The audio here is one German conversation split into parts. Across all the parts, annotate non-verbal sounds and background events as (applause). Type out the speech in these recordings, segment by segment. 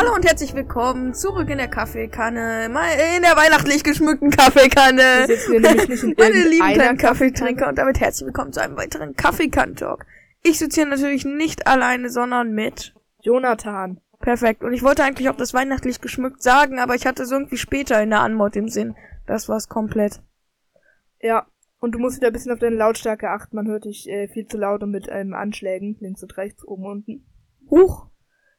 Hallo und herzlich willkommen zurück in der Kaffeekanne, in der weihnachtlich geschmückten Kaffeekanne. (laughs) Meine lieben kleinen Kaffeetrinker und damit herzlich willkommen zu einem weiteren Kaffeekann-Talk. Ich sitze hier natürlich nicht alleine, sondern mit Jonathan. Perfekt. Und ich wollte eigentlich auch das weihnachtlich geschmückt sagen, aber ich hatte es irgendwie später in der Anmod im Sinn. Das war's komplett. Ja. Und du musst wieder ein bisschen auf deine Lautstärke achten. Man hört dich äh, viel zu laut und mit ähm, Anschlägen links und rechts, oben und unten. Huch.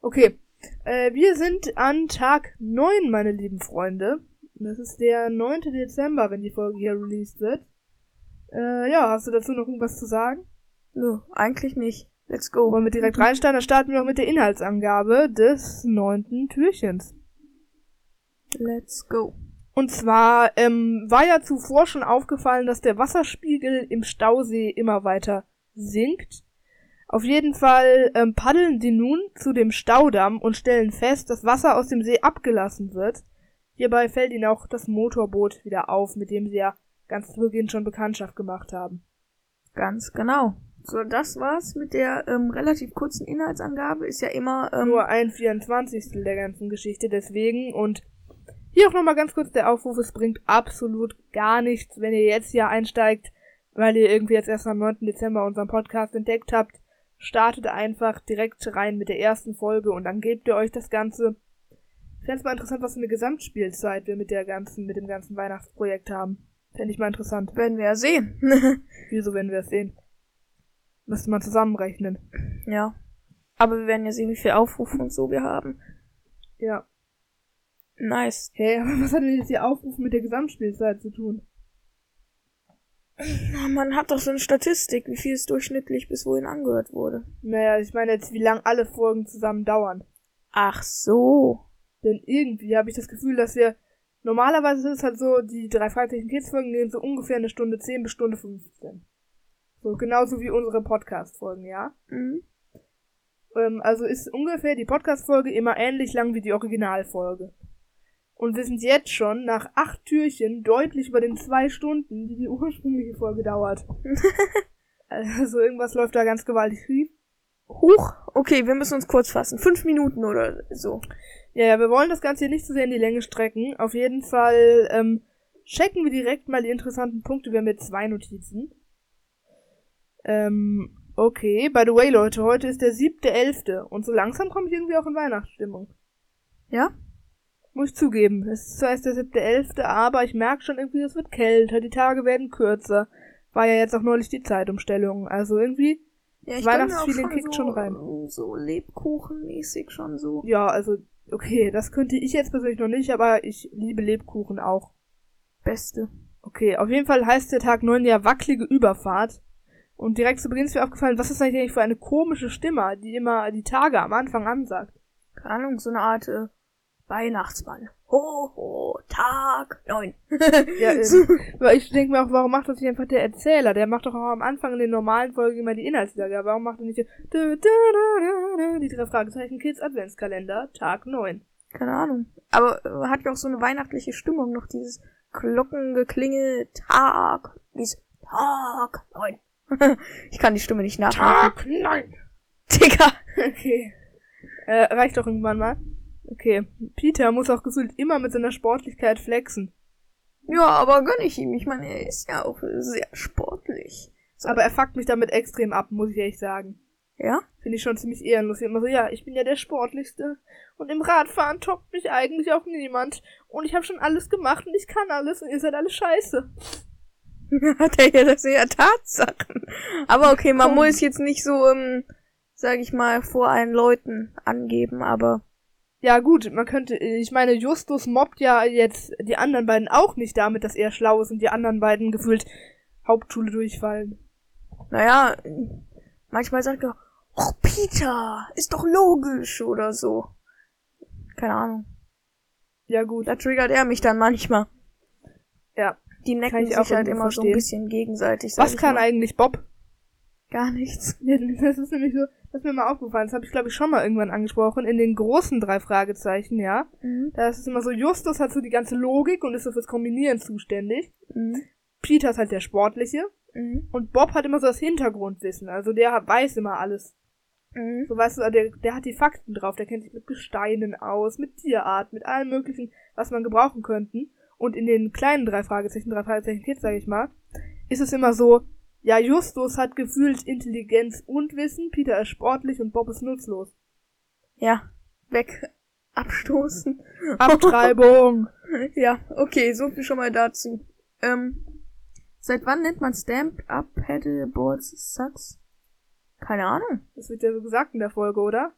Okay. Äh, wir sind an Tag 9, meine lieben Freunde. Das ist der 9. Dezember, wenn die Folge hier released wird. Äh, ja, hast du dazu noch irgendwas zu sagen? Nö, eigentlich nicht. Let's go. Wollen wir direkt reinstarten? Dann starten wir noch mit der Inhaltsangabe des neunten Türchens. Let's go. Und zwar ähm, war ja zuvor schon aufgefallen, dass der Wasserspiegel im Stausee immer weiter sinkt. Auf jeden Fall ähm, paddeln sie nun zu dem Staudamm und stellen fest, dass Wasser aus dem See abgelassen wird. Hierbei fällt ihnen auch das Motorboot wieder auf, mit dem sie ja ganz zu Beginn schon Bekanntschaft gemacht haben. Ganz genau. So, das war's mit der ähm, relativ kurzen Inhaltsangabe. Ist ja immer ähm, nur ein Vierundzwanzigstel der ganzen Geschichte deswegen und hier auch nochmal ganz kurz der Aufruf, es bringt absolut gar nichts, wenn ihr jetzt hier einsteigt, weil ihr irgendwie jetzt erst am 9. Dezember unseren Podcast entdeckt habt startet einfach direkt rein mit der ersten Folge und dann gebt ihr euch das Ganze. Ich fände mal interessant, was für eine Gesamtspielzeit wir mit der ganzen, mit dem ganzen Weihnachtsprojekt haben. Fände ich mal interessant. Werden wir ja sehen. (laughs) Wieso werden wir es sehen? Müsste man zusammenrechnen. Ja. Aber wir werden ja sehen, wie viel Aufrufe und so wir haben. Ja. Nice. Hey, aber was hat denn jetzt die Aufrufe mit der Gesamtspielzeit zu tun? Man hat doch so eine Statistik, wie viel es durchschnittlich bis wohin angehört wurde. Naja, ich meine jetzt, wie lang alle Folgen zusammen dauern. Ach so. Denn irgendwie habe ich das Gefühl, dass wir normalerweise ist es halt so, die drei Fragezeichen Kids Folgen gehen so ungefähr eine Stunde 10 bis Stunde 15. So genauso wie unsere Podcast Folgen, ja? Mhm. Ähm, also ist ungefähr die Podcast Folge immer ähnlich lang wie die Originalfolge. Und wir sind jetzt schon nach acht Türchen deutlich über den zwei Stunden, die die ursprüngliche Folge dauert. (laughs) also irgendwas läuft da ganz gewaltig schief. Huch, okay, wir müssen uns kurz fassen. Fünf Minuten oder so. Ja, ja, wir wollen das Ganze hier nicht zu so sehr in die Länge strecken. Auf jeden Fall ähm, checken wir direkt mal die interessanten Punkte. Wir haben jetzt zwei Notizen. Ähm, okay, by the way, Leute, heute ist der siebte Elfte und so langsam komme ich irgendwie auch in Weihnachtsstimmung. Ja? Muss ich zugeben. Es ist zwar erst der siebte, elfte, aber ich merke schon irgendwie, es wird kälter, die Tage werden kürzer. War ja jetzt auch neulich die Zeitumstellung. Also irgendwie, ja, ich Weihnachtsfeeling kickt so, schon rein. So Lebkuchenmäßig schon so. Ja, also, okay, das könnte ich jetzt persönlich noch nicht, aber ich liebe Lebkuchen auch. Beste. Okay, auf jeden Fall heißt der Tag 9 ja wackelige Überfahrt. Und direkt zu Beginn ist mir aufgefallen, was ist eigentlich für eine komische Stimme, die immer die Tage am Anfang ansagt. Keine Ahnung, so eine Art äh, Weihnachtsmann. Ho, ho, Tag neun. (laughs) ja, (laughs) äh, ich denke mir auch, warum macht das nicht einfach der Erzähler? Der macht doch auch am Anfang in den normalen Folgen immer die Inhaltslage. Warum macht er nicht die drei Fragezeichen Kids Adventskalender, Tag neun? Keine Ahnung. Aber äh, hat ja auch so eine weihnachtliche Stimmung, noch dieses Glockengeklingel, Tag, dieses Tag neun. (laughs) ich kann die Stimme nicht nachmachen. Tag neun. Digga. Okay. Äh, reicht doch irgendwann mal. Okay. Peter muss auch gefühlt immer mit seiner Sportlichkeit flexen. Ja, aber gönn ich ihm. Ich meine, er ist ja auch sehr sportlich. So. Aber er fuckt mich damit extrem ab, muss ich ehrlich sagen. Ja? Finde ich schon ziemlich ehrenlos. Immer so, ja, ich bin ja der Sportlichste. Und im Radfahren toppt mich eigentlich auch niemand. Und ich habe schon alles gemacht und ich kann alles und ihr seid alle scheiße. (laughs) Hat er ja das sind ja Tatsachen. Aber okay, man Komm. muss jetzt nicht so, ähm, sag ich mal, vor allen Leuten angeben, aber ja, gut, man könnte, ich meine, Justus mobbt ja jetzt die anderen beiden auch nicht damit, dass er schlau ist und die anderen beiden gefühlt Hauptschule durchfallen. Naja, manchmal sagt er, oh Peter, ist doch logisch oder so. Keine Ahnung. Ja, gut. Da triggert er mich dann manchmal. Ja. Die necken sich halt immer verstehen. so ein bisschen gegenseitig. Was kann mal. eigentlich Bob? Gar nichts. (laughs) Das ist nämlich so, das ist mir mal aufgefallen, das habe ich glaube ich schon mal irgendwann angesprochen, in den großen drei Fragezeichen, ja. Mhm. Da ist es immer so, Justus hat so die ganze Logik und ist so fürs Kombinieren zuständig. Mhm. Peter ist halt der Sportliche. Mhm. Und Bob hat immer so das Hintergrundwissen, also der weiß immer alles. Mhm. So weißt du, der, der hat die Fakten drauf, der kennt sich mit Gesteinen aus, mit Tierart, mit allem möglichen, was man gebrauchen könnten. Und in den kleinen drei Fragezeichen, drei Fragezeichen Kids, sag ich mal, ist es immer so, ja, Justus hat gefühlt Intelligenz und Wissen, Peter ist sportlich und Bob ist nutzlos. Ja, weg. (laughs) Abstoßen. (laughs) Abtreibung. ja, okay, so viel schon mal dazu. Ähm, seit wann nennt man Stamp Up Paddleboards Sucks? Keine Ahnung. Das wird ja so gesagt in der Folge, oder?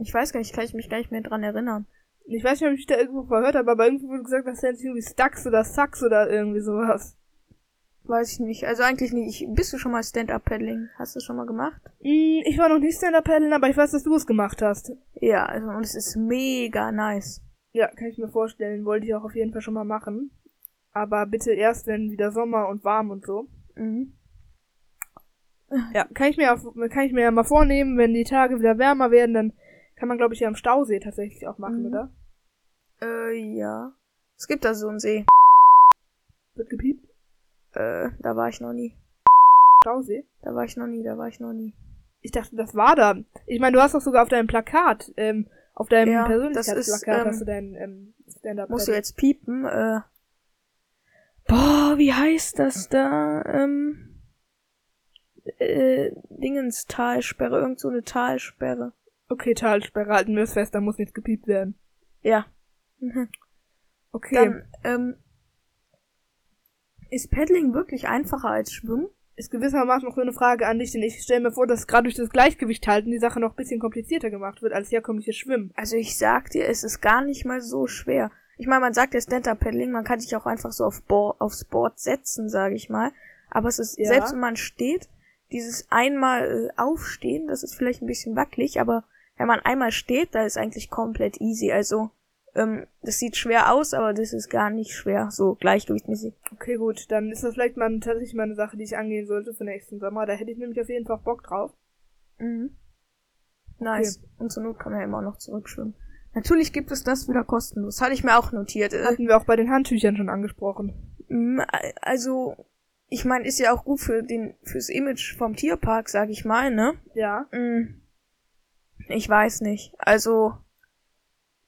Ich weiß gar nicht, kann ich mich gar nicht mehr dran erinnern. Ich weiß nicht, ob ich da irgendwo verhört habe, aber irgendwo wurde gesagt, das nennt sich irgendwie Stacks oder Sucks oder irgendwie sowas. Weiß ich nicht. Also eigentlich nicht. bist du schon mal Stand-Up-Paddling? Hast du schon mal gemacht? Mm, ich war noch nicht Stand-Up-Paddeln, aber ich weiß, dass du es gemacht hast. Ja, also und es ist mega nice. Ja, kann ich mir vorstellen. Wollte ich auch auf jeden Fall schon mal machen. Aber bitte erst, wenn wieder Sommer und warm und so. Mhm. Ja, kann ich mir auf, kann ich mir ja mal vornehmen, wenn die Tage wieder wärmer werden, dann kann man, glaube ich, ja am Stausee tatsächlich auch machen, mhm. oder? Äh, ja. Es gibt da so einen See. Wird gepiept? Äh, da war ich noch nie. Stausee? Da war ich noch nie, da war ich noch nie. Ich dachte, das war da. Ich meine, du hast doch sogar auf deinem Plakat, ähm, auf deinem ja, Persönlichkeitsplakat ähm, hast du dein ähm, Stand-up. Musst du jetzt piepen, äh. Boah, wie heißt das da? Ähm. Äh, Dingens Talsperre, irgend so eine Talsperre. Okay, Talsperre, halten wir es fest, da muss nichts gepiept werden. Ja. Mhm. Okay. Dann, ähm, ist Paddling wirklich einfacher als Schwimmen? Ist gewissermaßen noch so eine Frage an dich, denn ich stelle mir vor, dass gerade durch das Gleichgewicht halten die Sache noch ein bisschen komplizierter gemacht wird als herkömmliches Schwimmen. Also ich sag dir, es ist gar nicht mal so schwer. Ich meine, man sagt ja Stand-Up-Paddling, man kann sich auch einfach so auf Bo aufs Board setzen, sage ich mal. Aber es ist, ja. selbst wenn man steht, dieses einmal äh, aufstehen, das ist vielleicht ein bisschen wackelig, aber wenn man einmal steht, da ist eigentlich komplett easy. Also ähm, das sieht schwer aus, aber das ist gar nicht schwer, so gleichgewichtmäßig. Okay, gut, dann ist das vielleicht mal tatsächlich mal eine Sache, die ich angehen sollte für nächsten Sommer. Da hätte ich nämlich auf jeden Fall Bock drauf. Mhm. Nice. Okay. Und zur Not kann man ja immer noch zurückschwimmen. Natürlich gibt es das wieder kostenlos. Hatte ich mir auch notiert. Äh. Hatten wir auch bei den Handtüchern schon angesprochen. Mhm, also, ich meine, ist ja auch gut für den, fürs Image vom Tierpark, sag ich mal, ne? Ja. Mhm. Ich weiß nicht. Also,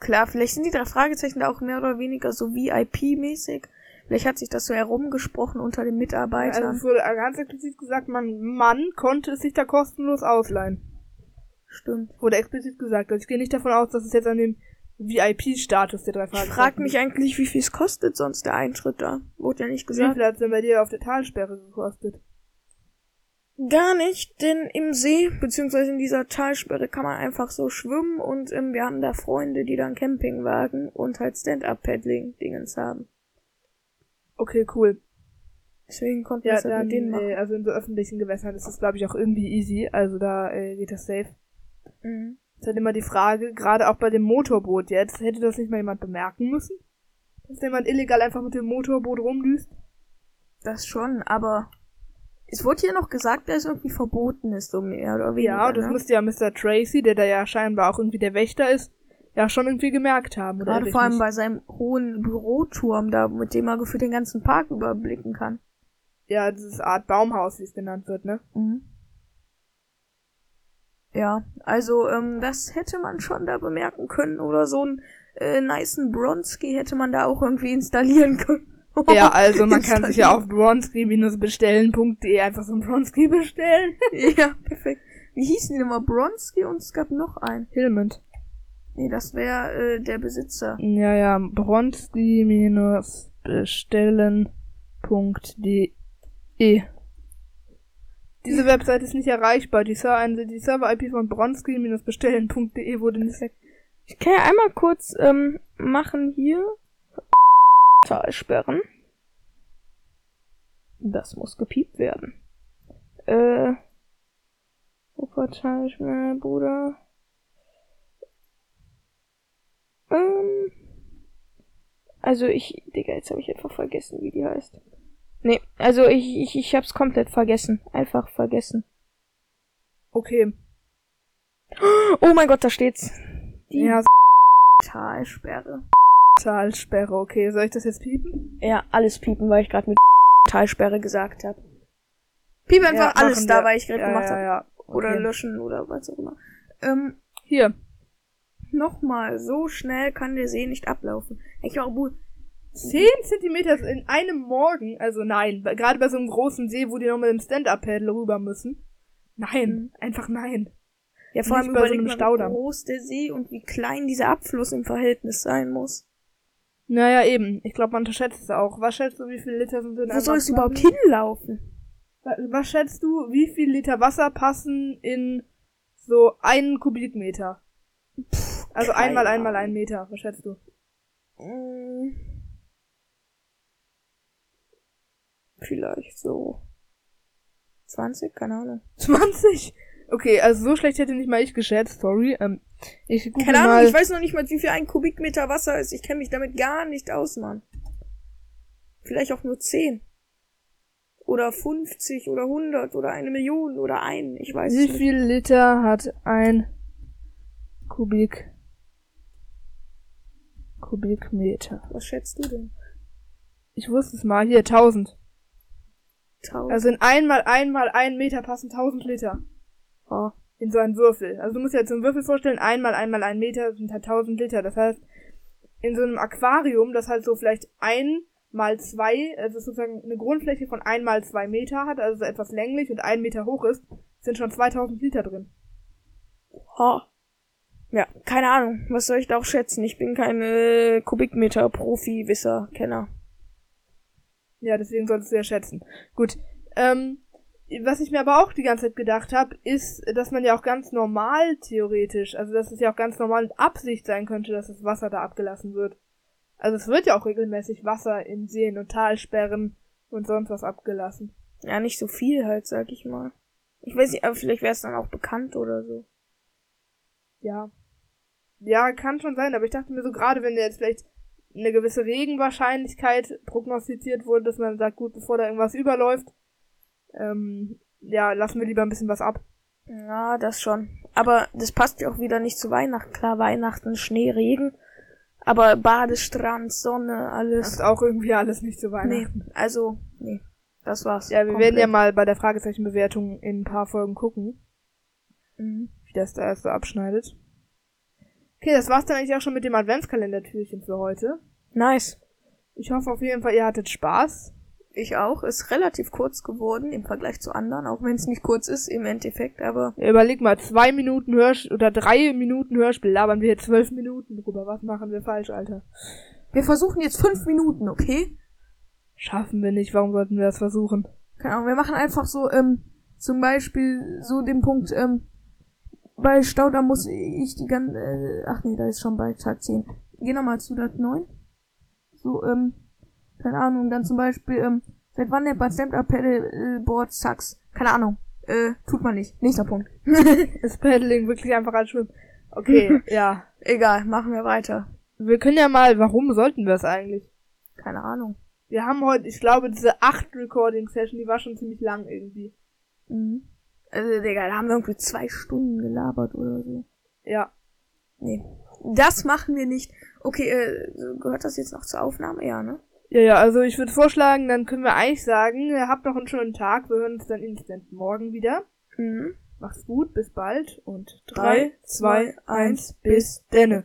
Klar, vielleicht sind die drei Fragezeichen da auch mehr oder weniger so VIP-mäßig. Vielleicht hat sich das so herumgesprochen unter den Mitarbeitern. Also es wurde ganz explizit gesagt, man, man konnte es sich da kostenlos ausleihen. Stimmt. Wurde explizit gesagt. Also ich gehe nicht davon aus, dass es jetzt an dem VIP-Status der drei Fragezeichen Ich frag mich eigentlich, wie viel es kostet sonst der Eintritt da. Wurde ja nicht gesagt. Wie viel hat es denn bei dir auf der Talsperre gekostet? Gar nicht, denn im See, beziehungsweise in dieser Talsperre kann man einfach so schwimmen und ähm, wir haben da Freunde, die dann Campingwagen und halt Stand-Up-Paddling-Dingens haben. Okay, cool. Deswegen konnten wir ja, dann, denen machen. Äh, also in so öffentlichen Gewässern ist das, glaube ich, auch irgendwie easy. Also da äh, geht das safe. Mhm. ist halt immer die Frage, gerade auch bei dem Motorboot jetzt, hätte das nicht mal jemand bemerken müssen? Dass jemand illegal einfach mit dem Motorboot rumdüst? Das schon, aber es wurde hier noch gesagt, dass es irgendwie verboten ist, so mehr oder weniger. Ja, das ne? müsste ja Mr. Tracy, der da ja scheinbar auch irgendwie der Wächter ist, ja schon irgendwie gemerkt haben, oder? Gerade vor allem bei seinem hohen Büroturm da, mit dem er gefühlt den ganzen Park überblicken kann. Ja, dieses Art Baumhaus, wie es genannt wird, ne? Mhm. Ja, also ähm, das hätte man schon da bemerken können oder so einen äh, niceen Bronski hätte man da auch irgendwie installieren (laughs) können. Ja, (laughs) also man kann sich ja auf bronski-bestellen.de einfach so ein Bronski bestellen. (laughs) ja, perfekt. Wie hießen die nochmal? Bronski und es gab noch einen. Hilmond. Nee, das wäre äh, der Besitzer. Ja, ja, bronski-bestellen.de Diese Website ist nicht erreichbar. Die, Server, die Server-IP von bronski-bestellen.de wurde nicht... Ich kann ja einmal kurz ähm, machen hier. Talsperren. Das muss gepiept werden. Äh. Wuppertal, Bruder. Ähm. Also ich, Digga, jetzt habe ich einfach vergessen, wie die heißt. Nee, also ich, ich, ich hab's komplett vergessen. Einfach vergessen. Okay. Oh mein Gott, da steht's. Die ja, Talsperre. Talsperre, okay. Soll ich das jetzt piepen? Ja, alles piepen, weil ich gerade mit Talsperre gesagt habe. Piep einfach ja, alles da, weil ich gerade ja, gemacht ja, habe. Ja. Oder okay. löschen oder was auch immer. Ähm, Hier. Nochmal, so schnell kann der See nicht ablaufen. Ich war wohl 10 Zentimeter in einem Morgen, also nein, gerade bei so einem großen See, wo die noch mit dem Stand-Up-Paddle rüber müssen. Nein, mhm. einfach nein. Ja, vor allem bei so einem Staudamm. wie groß der See und wie klein dieser Abfluss im Verhältnis sein muss. Naja, eben. Ich glaube, man unterschätzt es auch. Was schätzt du, wie viele Liter sind in Wo soll es überhaupt hinlaufen? Was schätzt du, wie viel Liter Wasser passen in so einen Kubikmeter? Pff, also einmal einmal ein Meter. Was schätzt du? Mm. Vielleicht so 20, keine Ahnung. 20? Okay, also so schlecht hätte nicht mal ich geschätzt, sorry. Ähm, ich Keine Ahnung, mal. ich weiß noch nicht mal, wie viel ein Kubikmeter Wasser ist. Ich kenne mich damit gar nicht aus, Mann. Vielleicht auch nur 10. Oder 50 oder 100 oder eine Million oder ein, ich weiß wie nicht. Wie viel Liter hat ein Kubik Kubikmeter? Was schätzt du denn? Ich wusste es mal. Hier, 1000. 1000. Also in einmal einmal ein Meter passen 1000 Liter. Oh. In so einen Würfel. Also du musst dir jetzt so einen Würfel vorstellen, einmal einmal ein Meter sind halt 1000 Liter. Das heißt, in so einem Aquarium, das halt so vielleicht ein mal zwei, also sozusagen eine Grundfläche von ein mal zwei Meter hat, also so etwas länglich und ein Meter hoch ist, sind schon 2000 Liter drin. Oh. Ja, keine Ahnung. Was soll ich da auch schätzen? Ich bin keine Kubikmeter-Profi-Wisser, Kenner. Ja, deswegen solltest du ja schätzen. Gut. Ähm, was ich mir aber auch die ganze Zeit gedacht habe, ist, dass man ja auch ganz normal theoretisch, also dass es ja auch ganz normal mit Absicht sein könnte, dass das Wasser da abgelassen wird. Also es wird ja auch regelmäßig Wasser in Seen und Talsperren und sonst was abgelassen. Ja, nicht so viel halt, sag ich mal. Ich weiß nicht, aber vielleicht wäre es dann auch bekannt oder so. Ja. Ja, kann schon sein, aber ich dachte mir so, gerade wenn jetzt vielleicht eine gewisse Regenwahrscheinlichkeit prognostiziert wurde, dass man sagt, gut, bevor da irgendwas überläuft, ähm, ja, lassen wir lieber ein bisschen was ab. Ja, das schon. Aber das passt ja auch wieder nicht zu Weihnachten. Klar, Weihnachten, Schnee, Regen. Aber Badestrand, Sonne, alles. Das ist auch irgendwie alles nicht zu Weihnachten. Nee, also, nee. Das war's. Ja, wir komplett. werden ja mal bei der Fragezeichenbewertung in ein paar Folgen gucken. Mhm. Wie das da erst so abschneidet. Okay, das war's dann eigentlich auch schon mit dem Adventskalendertürchen für heute. Nice. Ich hoffe auf jeden Fall, ihr hattet Spaß. Ich auch. Ist relativ kurz geworden im Vergleich zu anderen, auch wenn es nicht kurz ist im Endeffekt, aber. Ja, überleg mal, zwei Minuten Hörspiel oder drei Minuten Hörspiel labern wir jetzt zwölf Minuten drüber. Was machen wir falsch, Alter? Wir versuchen jetzt fünf Minuten, okay? Schaffen wir nicht, warum sollten wir das versuchen? Keine Ahnung, wir machen einfach so, ähm, zum Beispiel so den Punkt, ähm, bei Staudamm muss ich die ganze, äh, ach nee, da ist schon bei Tag 10. Geh nochmal zu Tag 9. So, ähm, keine Ahnung, dann zum Beispiel, ähm, seit wann nennt man Stand-Up Paddleboard Sucks? Keine Ahnung. Äh, tut man nicht. Nächster Punkt. (laughs) ist Paddling wirklich einfach als Schwimmen. Okay, (laughs) ja. Egal, machen wir weiter. Wir können ja mal, warum sollten wir es eigentlich? Keine Ahnung. Wir haben heute, ich glaube, diese acht Recording-Session, die war schon ziemlich lang irgendwie. Mhm. Also, Digga, da haben wir irgendwie zwei Stunden gelabert oder so. Ja. Nee. Das machen wir nicht. Okay, äh, gehört das jetzt noch zur Aufnahme? Ja, ne? Ja, ja, also ich würde vorschlagen, dann können wir eigentlich sagen, ihr habt noch einen schönen Tag. Wir hören uns dann instant morgen wieder. Mhm. Macht's gut, bis bald und 3, 2, 1, bis denne.